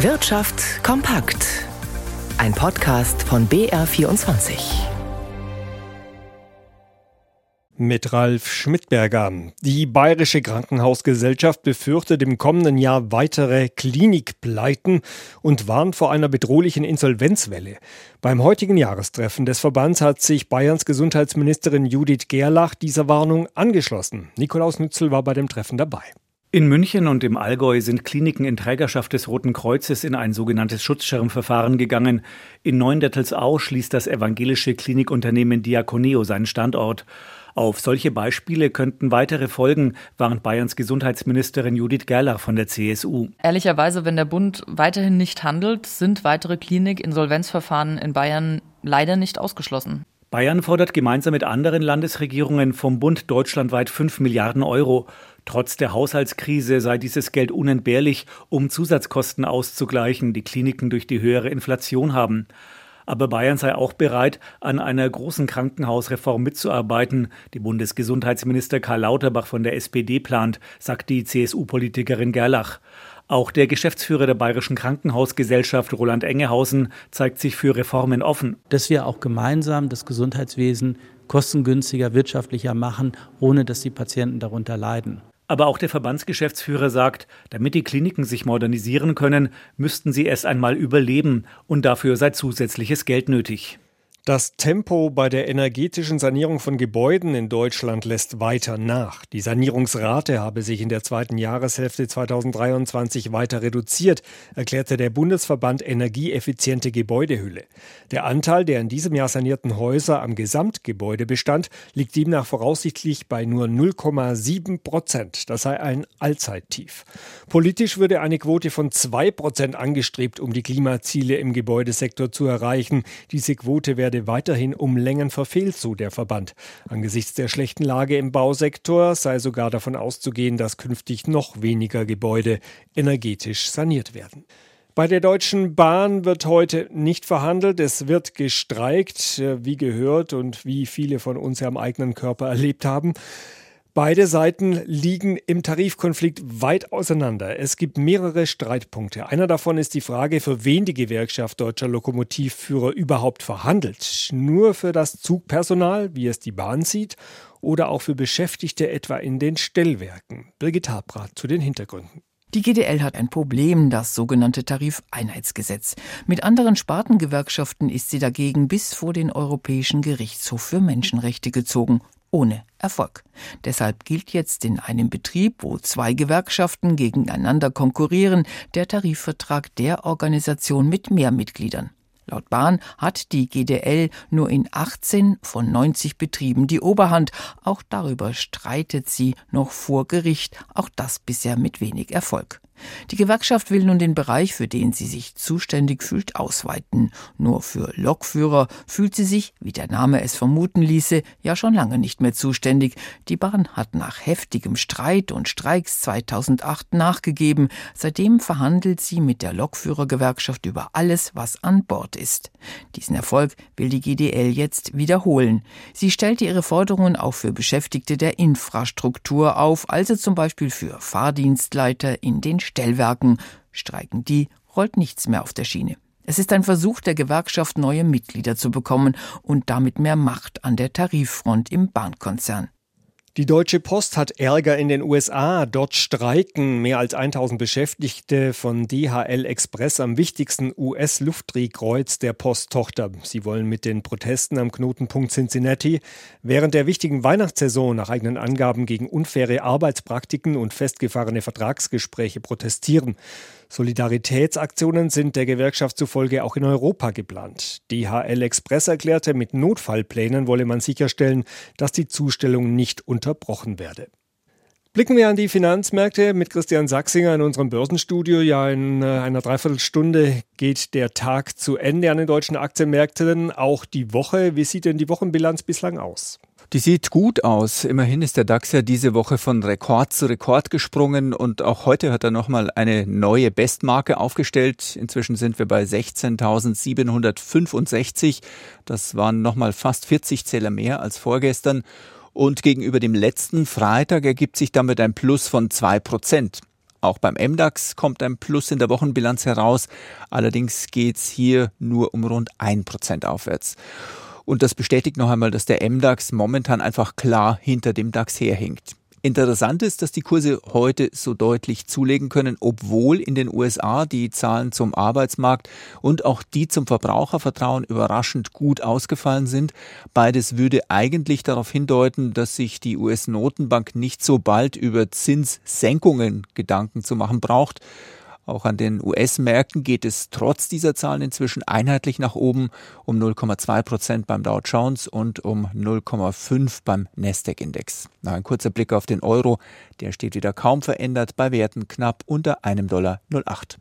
Wirtschaft kompakt. Ein Podcast von BR24. Mit Ralf Schmidberger. Die Bayerische Krankenhausgesellschaft befürchtet im kommenden Jahr weitere Klinikpleiten und warnt vor einer bedrohlichen Insolvenzwelle. Beim heutigen Jahrestreffen des Verbands hat sich Bayerns Gesundheitsministerin Judith Gerlach dieser Warnung angeschlossen. Nikolaus Nützel war bei dem Treffen dabei. In München und im Allgäu sind Kliniken in Trägerschaft des Roten Kreuzes in ein sogenanntes Schutzschirmverfahren gegangen. In Neuendettelsau schließt das evangelische Klinikunternehmen Diakoneo seinen Standort. Auf solche Beispiele könnten weitere folgen, warnt Bayerns Gesundheitsministerin Judith Gerlach von der CSU. Ehrlicherweise, wenn der Bund weiterhin nicht handelt, sind weitere Klinik-Insolvenzverfahren in Bayern leider nicht ausgeschlossen. Bayern fordert gemeinsam mit anderen Landesregierungen vom Bund deutschlandweit 5 Milliarden Euro. Trotz der Haushaltskrise sei dieses Geld unentbehrlich, um Zusatzkosten auszugleichen, die Kliniken durch die höhere Inflation haben. Aber Bayern sei auch bereit, an einer großen Krankenhausreform mitzuarbeiten, die Bundesgesundheitsminister Karl Lauterbach von der SPD plant, sagt die CSU-Politikerin Gerlach. Auch der Geschäftsführer der Bayerischen Krankenhausgesellschaft Roland Engehausen zeigt sich für Reformen offen. Dass wir auch gemeinsam das Gesundheitswesen kostengünstiger, wirtschaftlicher machen, ohne dass die Patienten darunter leiden. Aber auch der Verbandsgeschäftsführer sagt, damit die Kliniken sich modernisieren können, müssten sie erst einmal überleben und dafür sei zusätzliches Geld nötig. Das Tempo bei der energetischen Sanierung von Gebäuden in Deutschland lässt weiter nach. Die Sanierungsrate habe sich in der zweiten Jahreshälfte 2023 weiter reduziert, erklärte der Bundesverband Energieeffiziente Gebäudehülle. Der Anteil der in diesem Jahr sanierten Häuser am Gesamtgebäudebestand liegt demnach voraussichtlich bei nur 0,7 Prozent. Das sei ein Allzeittief. Politisch würde eine Quote von 2 Prozent angestrebt, um die Klimaziele im Gebäudesektor zu erreichen. Diese Quote werde werde weiterhin um Längen verfehlt, so der Verband. Angesichts der schlechten Lage im Bausektor sei sogar davon auszugehen, dass künftig noch weniger Gebäude energetisch saniert werden. Bei der Deutschen Bahn wird heute nicht verhandelt, es wird gestreikt, äh, wie gehört und wie viele von uns ja am eigenen Körper erlebt haben. Beide Seiten liegen im Tarifkonflikt weit auseinander. Es gibt mehrere Streitpunkte. Einer davon ist die Frage, für wen die Gewerkschaft deutscher Lokomotivführer überhaupt verhandelt. Nur für das Zugpersonal, wie es die Bahn sieht, oder auch für Beschäftigte etwa in den Stellwerken. Birgit Habrath zu den Hintergründen. Die GDL hat ein Problem, das sogenannte Tarifeinheitsgesetz. Mit anderen Spartengewerkschaften ist sie dagegen bis vor den Europäischen Gerichtshof für Menschenrechte gezogen ohne Erfolg. Deshalb gilt jetzt in einem Betrieb, wo zwei Gewerkschaften gegeneinander konkurrieren, der Tarifvertrag der Organisation mit mehr Mitgliedern. Laut Bahn hat die GDL nur in 18 von 90 Betrieben die Oberhand. Auch darüber streitet sie noch vor Gericht, auch das bisher mit wenig Erfolg. Die Gewerkschaft will nun den Bereich, für den sie sich zuständig fühlt, ausweiten. Nur für Lokführer fühlt sie sich, wie der Name es vermuten ließe, ja schon lange nicht mehr zuständig. Die Bahn hat nach heftigem Streit und Streiks 2008 nachgegeben. Seitdem verhandelt sie mit der Lokführergewerkschaft über alles, was an Bord ist. Diesen Erfolg will die GDL jetzt wiederholen. Sie stellte ihre Forderungen auch für Beschäftigte der Infrastruktur auf, also zum Beispiel für Fahrdienstleiter in den Stellwerken. Streiken die, rollt nichts mehr auf der Schiene. Es ist ein Versuch der Gewerkschaft, neue Mitglieder zu bekommen und damit mehr Macht an der Tariffront im Bahnkonzern. Die Deutsche Post hat Ärger in den USA. Dort streiken mehr als 1000 Beschäftigte von DHL Express am wichtigsten US-Luftdrehkreuz der Posttochter. Sie wollen mit den Protesten am Knotenpunkt Cincinnati während der wichtigen Weihnachtssaison nach eigenen Angaben gegen unfaire Arbeitspraktiken und festgefahrene Vertragsgespräche protestieren. Solidaritätsaktionen sind der Gewerkschaft zufolge auch in Europa geplant. DHL Express erklärte, mit Notfallplänen wolle man sicherstellen, dass die Zustellung nicht unterbrochen werde. Blicken wir an die Finanzmärkte mit Christian Sachsinger in unserem Börsenstudio. Ja, in äh, einer Dreiviertelstunde geht der Tag zu Ende an den deutschen Aktienmärkten. Auch die Woche. Wie sieht denn die Wochenbilanz bislang aus? Die sieht gut aus. Immerhin ist der DAX ja diese Woche von Rekord zu Rekord gesprungen und auch heute hat er nochmal eine neue Bestmarke aufgestellt. Inzwischen sind wir bei 16.765. Das waren nochmal fast 40 Zähler mehr als vorgestern. Und gegenüber dem letzten Freitag ergibt sich damit ein Plus von zwei Prozent. Auch beim MDAX kommt ein Plus in der Wochenbilanz heraus. Allerdings geht es hier nur um rund ein Prozent aufwärts. Und das bestätigt noch einmal, dass der MDAX momentan einfach klar hinter dem DAX herhinkt. Interessant ist, dass die Kurse heute so deutlich zulegen können, obwohl in den USA die Zahlen zum Arbeitsmarkt und auch die zum Verbrauchervertrauen überraschend gut ausgefallen sind. Beides würde eigentlich darauf hindeuten, dass sich die US-Notenbank nicht so bald über Zinssenkungen Gedanken zu machen braucht. Auch an den US-Märkten geht es trotz dieser Zahlen inzwischen einheitlich nach oben um 0,2 Prozent beim Dow Jones und um 0,5 beim Nasdaq-Index. ein kurzer Blick auf den Euro, der steht wieder kaum verändert bei Werten knapp unter einem Dollar 08.